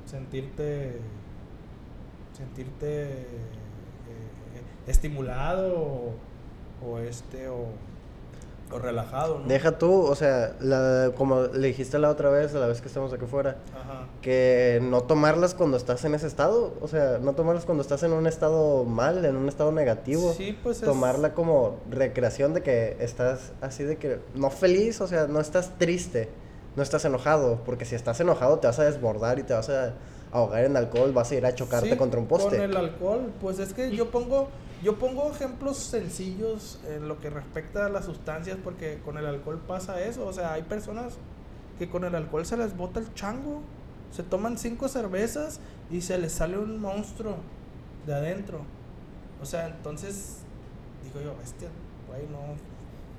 sentirte sentirte eh, estimulado o, o este o, o relajado, ¿no? Deja tú, o sea, la, como le dijiste la otra vez, a la vez que estamos aquí fuera, Ajá. que no tomarlas cuando estás en ese estado, o sea, no tomarlas cuando estás en un estado mal, en un estado negativo. Sí, pues es- Tomarla como recreación de que estás así de que no feliz, o sea, no estás triste, no estás enojado, porque si estás enojado te vas a desbordar y te vas a ahogar en alcohol, vas a ir a chocarte Sí, contra un poste. Con el alcohol, pues es que yo pongo, yo pongo ejemplos sencillos en lo que respecta a las sustancias, porque con el alcohol pasa eso. O sea, hay personas que con el alcohol se les bota el chango. Se toman cinco cervezas y se les sale un monstruo de adentro. O sea, entonces digo yo, bestia, güey, no,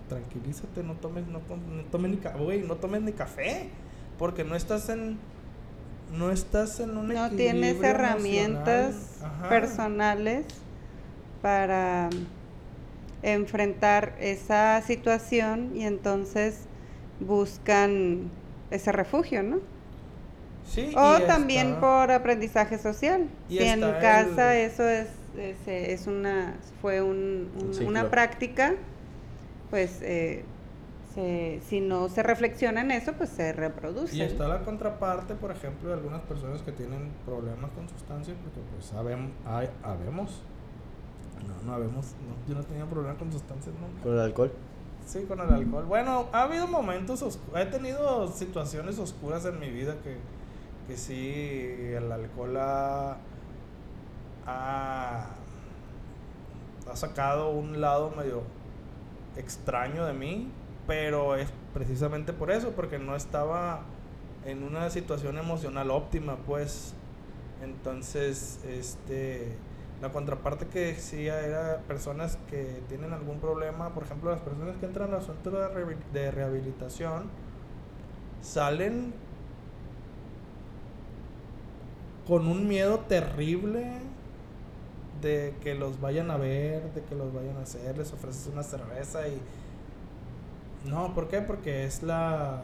tranquilízate, no tomes, no, tom- no tomes ni güey, no tomes ni café, porque no estás en no estás en un no tienes herramientas personales para enfrentar esa situación y entonces buscan ese refugio, ¿no? Sí, O también está- por aprendizaje social. Y si en casa el- eso es, es, es una fue un- Un un- ciclo. una práctica, pues eh, se- si no se reflexiona en eso, pues se reproduce. Y está la contraparte, por ejemplo, de algunas personas que tienen problemas con sustancias, porque pues sabemos, hay, habemos. No, no habemos, no, yo no tenía problemas con sustancias nunca. Con el alcohol. Sí, con el alcohol. Bueno, ha habido momentos oscuros, he tenido situaciones oscuras en mi vida que, que sí, el alcohol ha, ha, ha sacado un lado medio extraño de mí, pero es precisamente por eso, porque no estaba en una situación emocional óptima, pues. Entonces, este, la contraparte que decía era personas que tienen algún problema, por ejemplo, las personas que entran al centro de, rehabil- de rehabilitación salen con un miedo terrible de que los vayan a ver, de que los vayan a hacer, les ofreces una cerveza y no, ¿por qué? Porque es la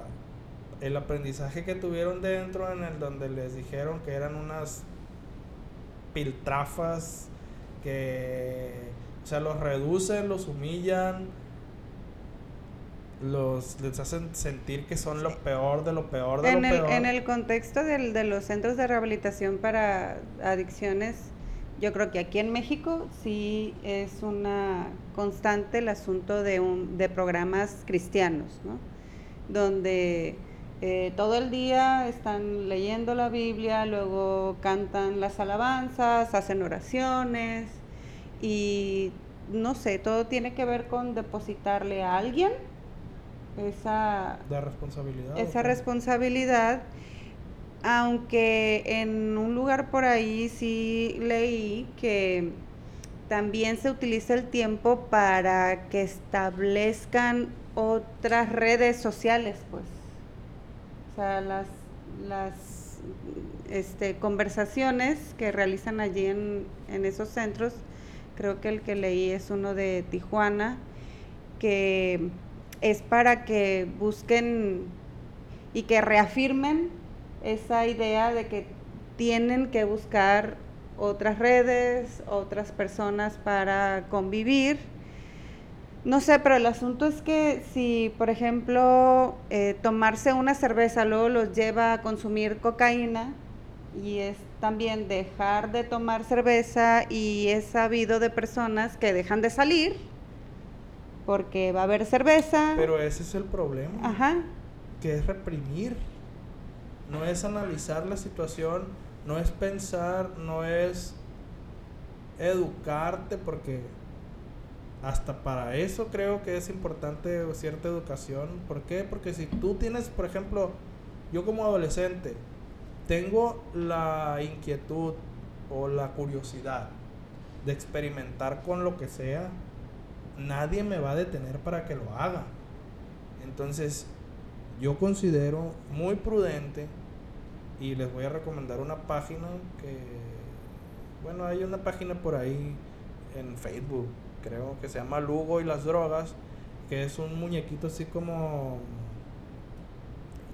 el aprendizaje que tuvieron dentro en el donde les dijeron que eran unas piltrafas que o sea, los reducen, los humillan, los les hacen sentir que son lo peor de lo peor de en lo el, peor. en el contexto del- de los centros de rehabilitación para adicciones, yo creo que aquí en México sí es una constante el asunto de, un, de programas cristianos, ¿no? Donde eh, todo el día están leyendo la Biblia, luego cantan las alabanzas, hacen oraciones y no sé, todo tiene que ver con depositarle a alguien esa responsabilidad. esa responsabilidad, aunque en un lugar por ahí sí leí que también se utiliza el tiempo para que establezcan otras redes sociales, pues. O sea, las, las este, conversaciones que realizan allí en, en esos centros, creo que el que leí es uno de Tijuana, que es para que busquen y que reafirmen esa idea de que tienen que buscar otras redes, otras personas para convivir. No sé, pero el asunto es que si, por ejemplo, eh, tomarse una cerveza luego los lleva a consumir cocaína y es también dejar de tomar cerveza y es sabido de personas que dejan de salir porque va a haber cerveza. Pero ese es el problema. Ajá. que es reprimir, no es analizar la situación, no es pensar, no es educarte, porque hasta para eso creo que es importante cierta educación. ¿Por qué? Porque si tú tienes, por ejemplo, yo como adolescente, tengo la inquietud o la curiosidad de experimentar con lo que sea, nadie me va a detener para que lo haga. Entonces, yo considero muy prudente y les voy a recomendar una página que, bueno, hay una página por ahí en Facebook, creo que se llama Lugo y las drogas, que es un muñequito así como,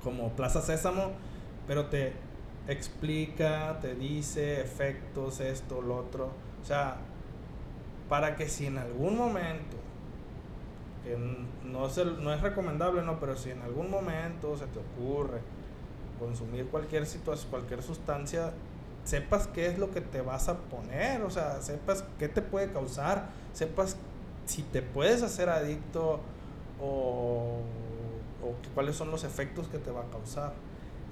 como Plaza Sésamo, pero te explica, te dice efectos, esto, lo otro, o sea, para que si en algún momento que no es, no es recomendable, no, pero si en algún momento se te ocurre consumir cualquier situación, cualquier sustancia, sepas qué es lo que te vas a poner, o sea, sepas qué te puede causar, sepas si te puedes hacer adicto o, cuáles son los efectos que te va a causar.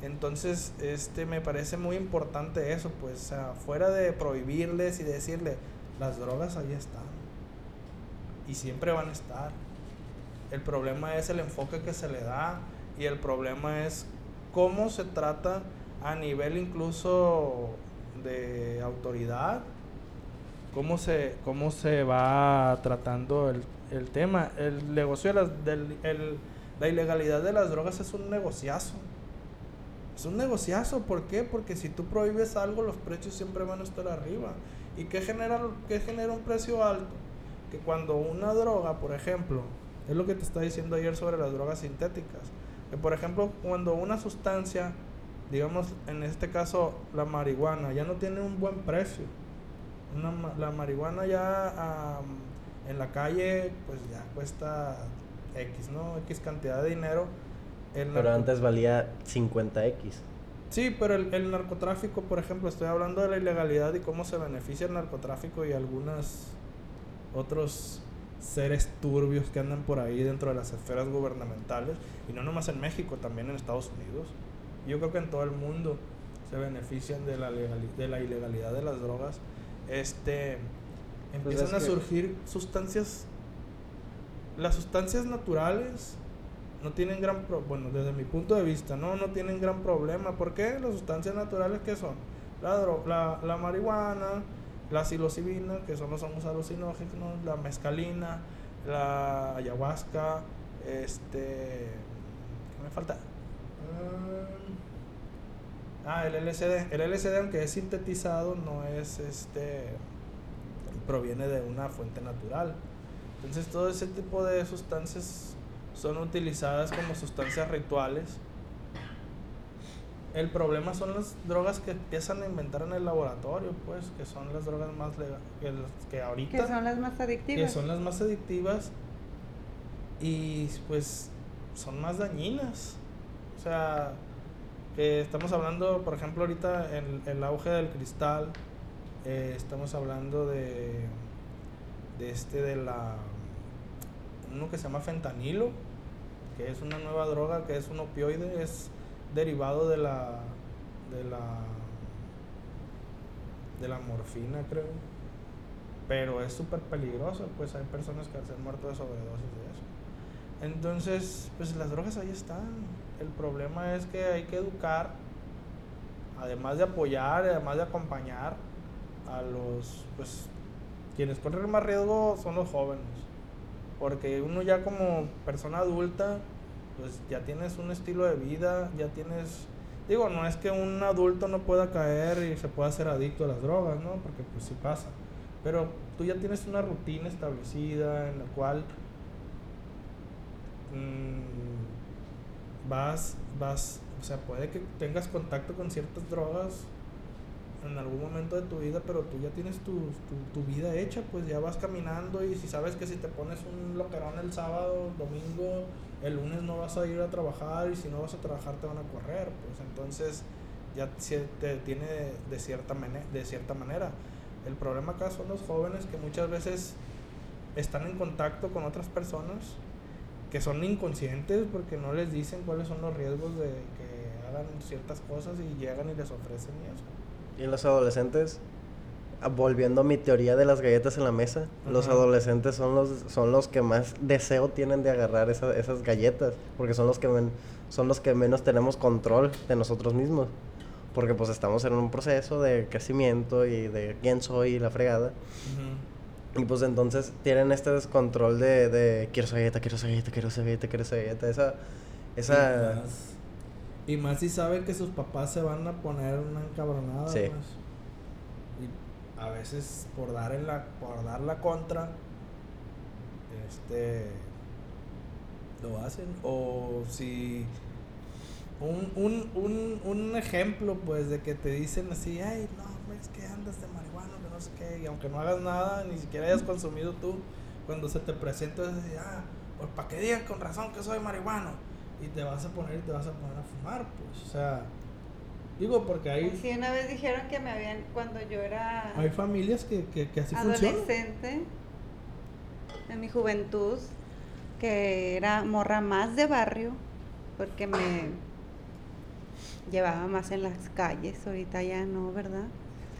Entonces, este me parece muy importante eso, pues, fuera de prohibirles y decirle, las drogas ahí están y siempre van a estar. El problema es el enfoque que se le da y el problema es cómo se trata a nivel incluso de autoridad, cómo se, cómo se va tratando el, el tema. El negocio de las, del, el- la ilegalidad de las drogas es un negociazo. Es un negociazo, ¿por qué? Porque si tú prohíbes algo, los precios siempre van a estar arriba. ¿Y qué genera, qué genera un precio alto? Que cuando una droga, por ejemplo, es lo que te estaba diciendo ayer sobre las drogas sintéticas, que por ejemplo, cuando una sustancia, digamos en este caso la marihuana, ya no tiene un buen precio, la marihuana ya en la calle, pues ya cuesta X, ¿no? X cantidad de dinero. pero antes valía 50X. Sí, pero el, el, narcotráfico, por ejemplo, estoy hablando de la ilegalidad y cómo se beneficia el narcotráfico y algunos otros seres turbios que andan por ahí dentro de las esferas gubernamentales, y no nomás en México, también en Estados Unidos. Yo creo que en todo el mundo se benefician de la, de la ilegalidad de las drogas. Este, pues empiezan a surgir sustancias, las sustancias naturales no tienen gran pro bueno desde mi punto de vista no no tienen gran problema ¿por qué? las sustancias naturales que son la, la, la marihuana la psilocibina que son los hongos alucinógenos la mescalina la ayahuasca este ¿qué me falta? Ah el LSD el LSD aunque es sintetizado no es este proviene de una fuente natural entonces todo ese tipo de sustancias son utilizadas como sustancias rituales. El problema son las drogas que empiezan a inventar en el laboratorio, pues, que son las drogas más legales, que, que ahorita... Que son las más adictivas. Que son las más adictivas y pues son más dañinas. O sea, que estamos hablando, por ejemplo, ahorita en el auge del cristal, eh, estamos hablando de, de este, de la, uno que se llama fentanilo, que es una nueva droga, que es un opioide, es derivado de la de la de la morfina, creo. Pero es súper peligroso, pues hay personas que se han muerto de sobredosis de eso. Entonces, pues las drogas ahí están. El problema es que hay que educar, además de apoyar, además de acompañar a los, pues, quienes corren más riesgo son los jóvenes porque uno ya como persona adulta, pues ya tienes un estilo de vida, ya tienes... Digo, no es que un adulto no pueda caer y se pueda hacer adicto a las drogas, ¿no? Porque pues sí pasa. Pero tú ya tienes una rutina establecida en la cual mm, vas, vas, o sea, puede que tengas contacto con ciertas drogas en algún momento de tu vida, pero tú ya tienes tu, tu, vida hecha, pues ya vas caminando y si sabes que si te pones un loquerón el sábado, domingo, el lunes no vas a ir a trabajar y si no vas a trabajar te van a correr, pues entonces ya te tiene de cierta, de cierta manera. El problema acá son los jóvenes que muchas veces están en contacto con otras personas que son inconscientes porque no les dicen cuáles son los riesgos de que hagan ciertas cosas y llegan y les ofrecen eso. Y en los adolescentes, ah, volviendo a mi teoría de las galletas en la mesa, los adolescentes son los, son los que más deseo tienen de agarrar esas galletas, porque son los, que son los que menos tenemos control de nosotros mismos. Porque pues estamos en un proceso de crecimiento y de quién soy y la fregada. Y pues entonces tienen este descontrol de, de quiero galleta, quiero galleta, quiero galleta, quiero galleta. Esa, esa, y más si saben que sus papás se van a poner una encabronada. Sí. Y a veces por dar en la, por dar la contra, este lo hacen. O si un, un, un, un ejemplo pues de que te dicen así, ay no, es que andas de marihuana, que no sé qué, y aunque no hagas nada, ni siquiera hayas consumido tú, cuando se te presenta es así, ah, pues para que digan con razón que soy marihuano y te vas a poner y te vas a poner a fumar, pues, o sea, digo porque hay... Sí, una vez dijeron que me habían, cuando yo era... Hay familias que, que, que así Adolescente, en mi juventud, que era morra más de barrio, porque me llevaba más en las calles, ahorita ya no, ¿verdad?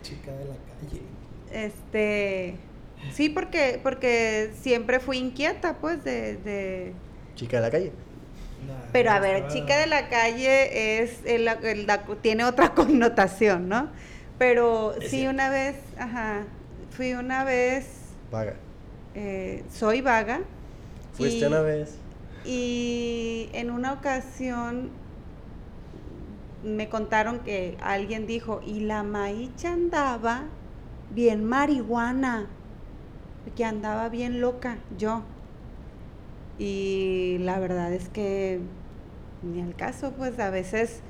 Chica de la calle. Este... Sí, porque, porque siempre fui inquieta, pues, de... de... Chica de la calle. Pero a ver, chica de la calle es el, tiene otra connotación, ¿no? Pero sí una vez, ajá, fui una vez... Vaga. Eh, soy vaga. Fuiste una vez. Y en una ocasión me contaron que alguien dijo, y la Maicha andaba bien marihuana, que andaba bien loca, yo. Y la verdad es que ni al caso, pues a veces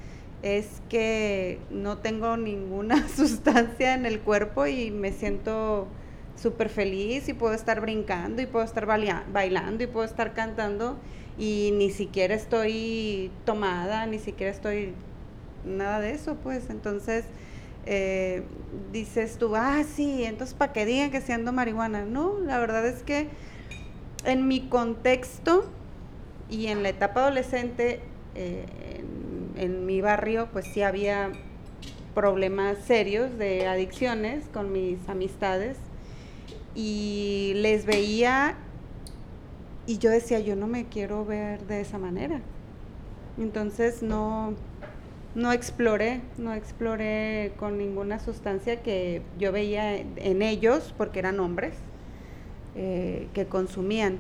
es que no tengo ninguna sustancia en el cuerpo y me siento súper feliz y puedo estar brincando y puedo estar bailando y puedo estar cantando y ni siquiera estoy tomada, ni siquiera estoy nada de eso, pues entonces eh, dices tú, ah, sí, entonces para que digan que siendo marihuana. No, la verdad es que en mi contexto y en la etapa adolescente, eh, en mi barrio, pues sí había problemas serios de adicciones con mis amistades y les veía y yo decía, yo no me quiero ver de esa manera. Entonces no, no exploré, no exploré con ninguna sustancia que yo veía en ellos, porque eran hombres, eh, que consumían.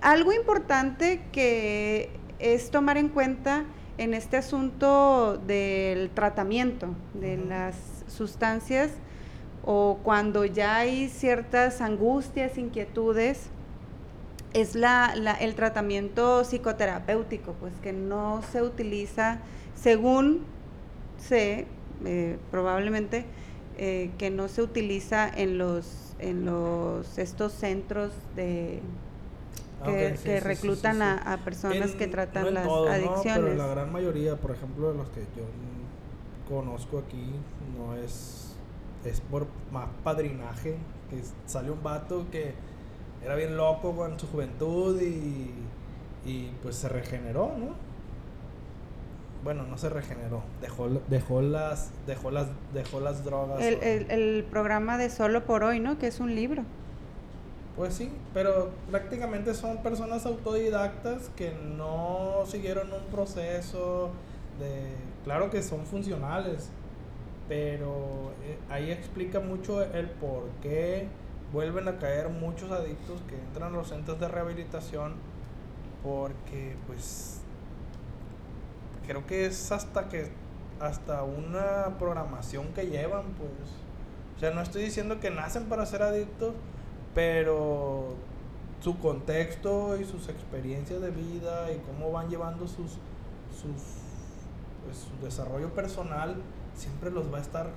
Algo importante que es tomar en cuenta en este asunto del tratamiento de las sustancias o cuando ya hay ciertas angustias, inquietudes, es la, el tratamiento psicoterapéutico, pues que no se utiliza, según sé, eh, probablemente, eh, que no se utiliza en los, en los estos centros de que, reclutan a, personas que tratan las adicciones. pero la gran mayoría, por ejemplo, de los que yo conozco aquí, no es, es por más padrinaje, que sale un vato que era bien loco en su juventud y, y pues se regeneró, ¿no? Bueno, no se regeneró, dejó, dejó las, dejó las, dejó las drogas. El, el, el programa de Solo por Hoy, ¿no? Que es un libro. Pues sí, pero prácticamente son personas autodidactas que no siguieron un proceso de... Claro que son funcionales, pero eh, ahí explica mucho el por qué vuelven a caer muchos adictos que entran a los centros de rehabilitación porque pues creo que es hasta que hasta una programación que llevan pues. O sea no estoy diciendo que nacen para ser adictos pero su contexto y sus experiencias de vida y cómo van llevando sus, sus pues, su desarrollo personal siempre los va a estar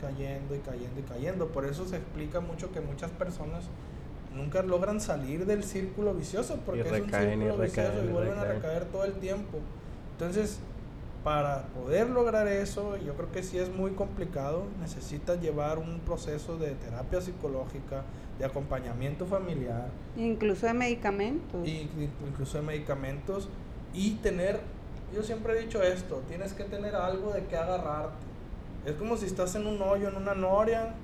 cayendo y cayendo y cayendo. Por eso se explica mucho que muchas personas nunca logran salir del círculo vicioso porque es un círculo vicioso y, vuelven a recaer todo el tiempo. Entonces, para poder lograr eso, yo creo que sí es muy complicado. Necesitas llevar un proceso de terapia psicológica, de acompañamiento familiar. Incluso de medicamentos. Y, incluso de medicamentos. Y tener, yo siempre he dicho esto, tienes que tener algo de que agarrarte. Es como si estás en un hoyo, en una noria,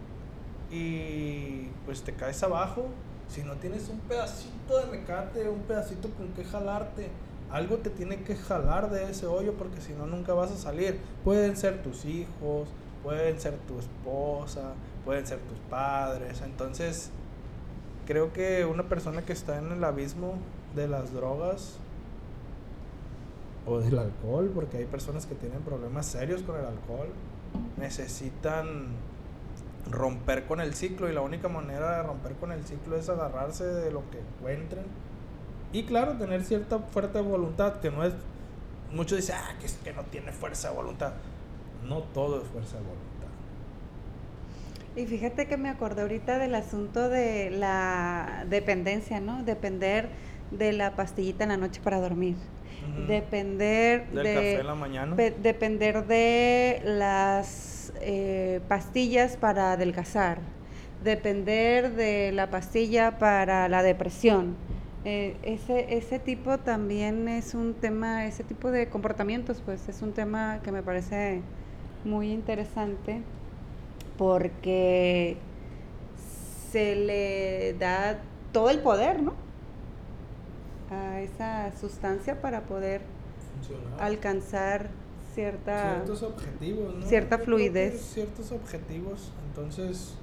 y pues te caes abajo. Si no tienes un pedacito de mecate, un pedacito con que jalarte, algo te tiene que jalar de ese hoyo porque si no nunca vas a salir. Pueden ser tus hijos, pueden ser tu esposa, pueden ser tus padres. Entonces, creo que una persona que está en el abismo de las drogas o del alcohol, porque hay personas que tienen problemas serios con el alcohol, necesitan romper con el ciclo y la única manera de romper con el ciclo es agarrarse de lo que encuentren y claro, tener cierta fuerza de voluntad, que no es, muchos dicen, ah, que es que no tiene fuerza de voluntad, no todo es fuerza de voluntad. Y fíjate que me acordé ahorita del asunto de la dependencia, ¿no? Depender de la pastillita en la noche para dormir. Depender del de, café en la mañana. depender de las eh, pastillas para adelgazar. Depender de la pastilla para la depresión. Eh, ese, ese tipo también es un tema, ese tipo de comportamientos, pues es un tema que me parece muy interesante porque se le da todo el poder, ¿no? A esa sustancia para poder alcanzar cierta ciertos objetivos, ¿no? cierta fluidez, ciertos objetivos. Entonces,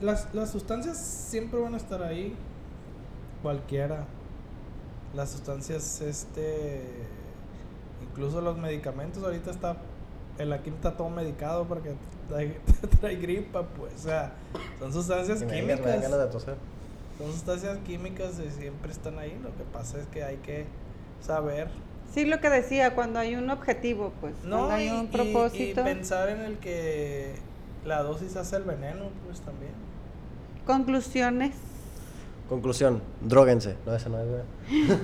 las, las sustancias siempre van a estar ahí, cualquiera. Las sustancias, este Incluso los medicamentos ahorita está el aquí está todo medicado porque trae, trae gripa, pues, o sea, son sustancias me químicas. ganas de toser. Son sustancias químicas y siempre están ahí. Lo que pasa es que hay que saber. Sí, lo que decía, cuando hay un objetivo, pues, No, cuando hay y, un y- propósito. y pensar en el que la dosis hace el veneno, pues también. Conclusiones. Conclusión, droguense. No, esa no es verdad.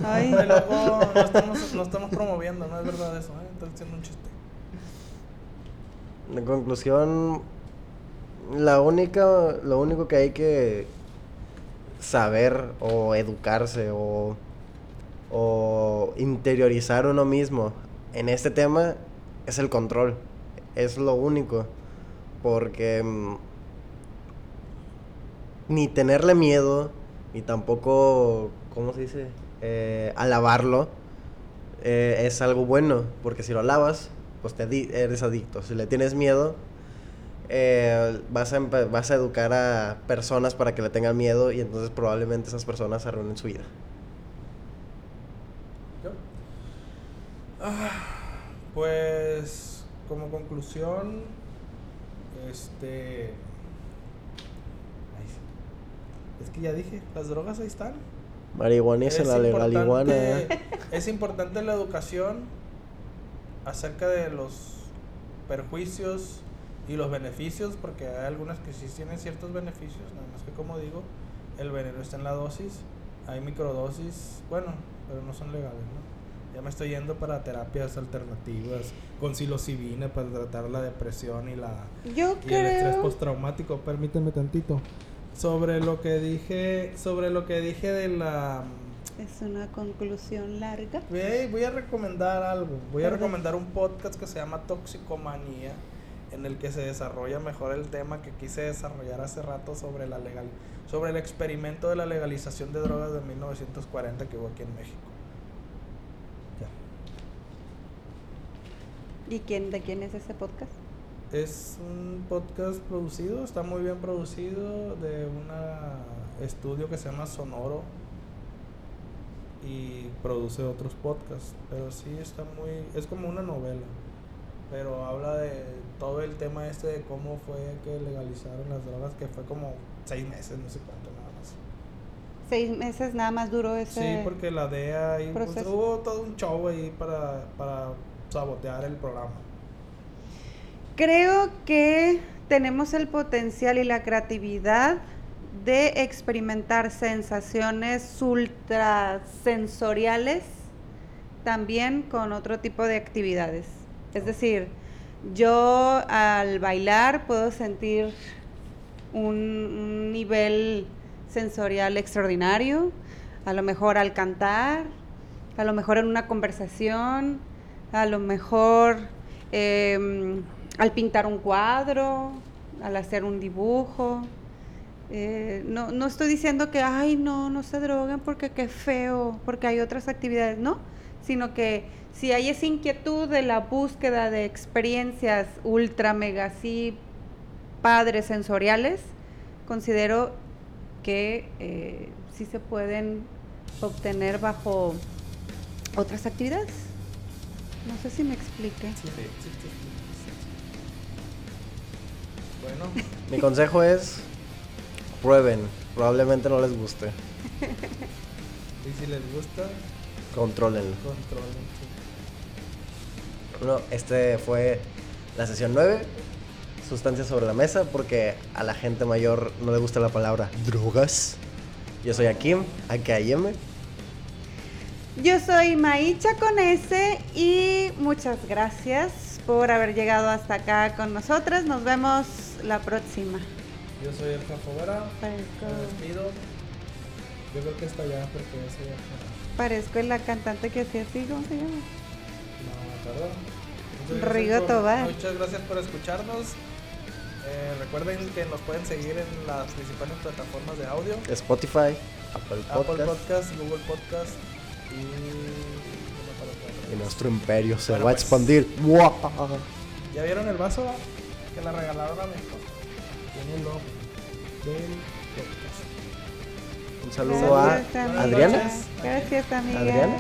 Ay, Y luego no estamos, no estamos promoviendo, no es verdad eso, ¿eh? Estoy haciendo un chiste. En conclusión, la única, lo único que hay que saber o educarse o, o interiorizar uno mismo en este tema es el control. Es lo único. Porque mm, ni tenerle miedo, ni tampoco, ¿cómo se dice? Eh, alabarlo, eh, es algo bueno. Porque si lo alabas, pues te eres adicto. Si le tienes miedo, eh, vas, a vas a educar a personas para que le tengan miedo y entonces probablemente esas personas arruinen su vida. ¿Yo? Ah, pues como conclusión, este... Es que ya dije, las drogas ahí están. Marihuana es la legal iguana. es importante la educación acerca de los perjuicios y los beneficios, porque hay algunas que sí tienen ciertos beneficios, nada más que como digo, el veneno está en la dosis, hay microdosis, bueno, pero no son legales, ¿no? Ya me estoy yendo para terapias alternativas, con psilocibina para tratar la depresión y la yo y el estrés creo. postraumático. Permíteme tantito. Sobre lo que dije, sobre lo que dije de la Es una conclusión larga. Voy, voy a recomendar algo. Voy a recomendar un podcast que se llama Toxicomanía, en el que se desarrolla mejor el tema que quise desarrollar hace rato sobre la legal, sobre el experimento de la legalización de drogas de 1940 que hubo aquí en México. Ya. ¿Y quién, de quién es ese podcast? Es un podcast producido, está muy bien producido, de un estudio que se llama Sonoro y produce otros podcasts, pero sí está muy, es como una novela, pero habla de todo el tema este de cómo fue que legalizaron las drogas, que fue como seis meses, no sé cuánto nada más. Seis meses nada más duró ese. Sí, porque la DEA y pues, hubo todo un show ahí para, para sabotear el programa. Creo que tenemos el potencial y la creatividad de experimentar sensaciones ultrasensoriales también con otro tipo de actividades. Es decir, yo al bailar puedo sentir un, nivel sensorial extraordinario, a lo mejor al cantar, a lo mejor en una conversación, a lo mejor em, al pintar un cuadro, al hacer un dibujo. Eh, no, no estoy diciendo que, ay, no, no se droguen porque qué feo, porque hay otras actividades, no, sino que si hay esa inquietud de la búsqueda de experiencias ultra, mega, así, padres sensoriales, considero que eh, sí se pueden obtener bajo otras actividades. No sé si me explique. Bueno, Mi consejo es prueben, probablemente no les guste, y si les gusta, contrólenlo. controlen. sí. Bueno, este fue la sesión 9, sustancias sobre la mesa, porque a la gente mayor no le gusta la palabra drogas. Yo soy Akim, AKM. Yo soy Maicha con S y muchas gracias por haber llegado hasta acá con nosotras. Nos vemos la próxima. Yo soy el. Parezco, Me despido. Yo creo que está allá porque ese ya fue. Parezco la cantante que hacía así, ¿cómo se llama? No, perdón. Muchas gracias Rigo por- Tobar. Muchas gracias por escucharnos. Eh, recuerden que nos pueden seguir en las principales plataformas de audio. Spotify, Apple Apple Podcast. Podcast, Google Podcast y... me acuerdo. Y nuestro imperio se Bueno, va a pues. expandir. ¿Ya vieron el vaso que la regalaron a mi esposa? Tiene el logo del podcast. Un saludo a. Adriana. Gracias, amiga. Adriana.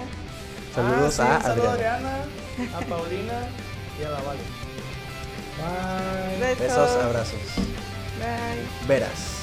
Saludos ah, a, saludo Adriana. a Adriana. a Paulina y a la Vale. Besos, abrazos. Bye. Veras.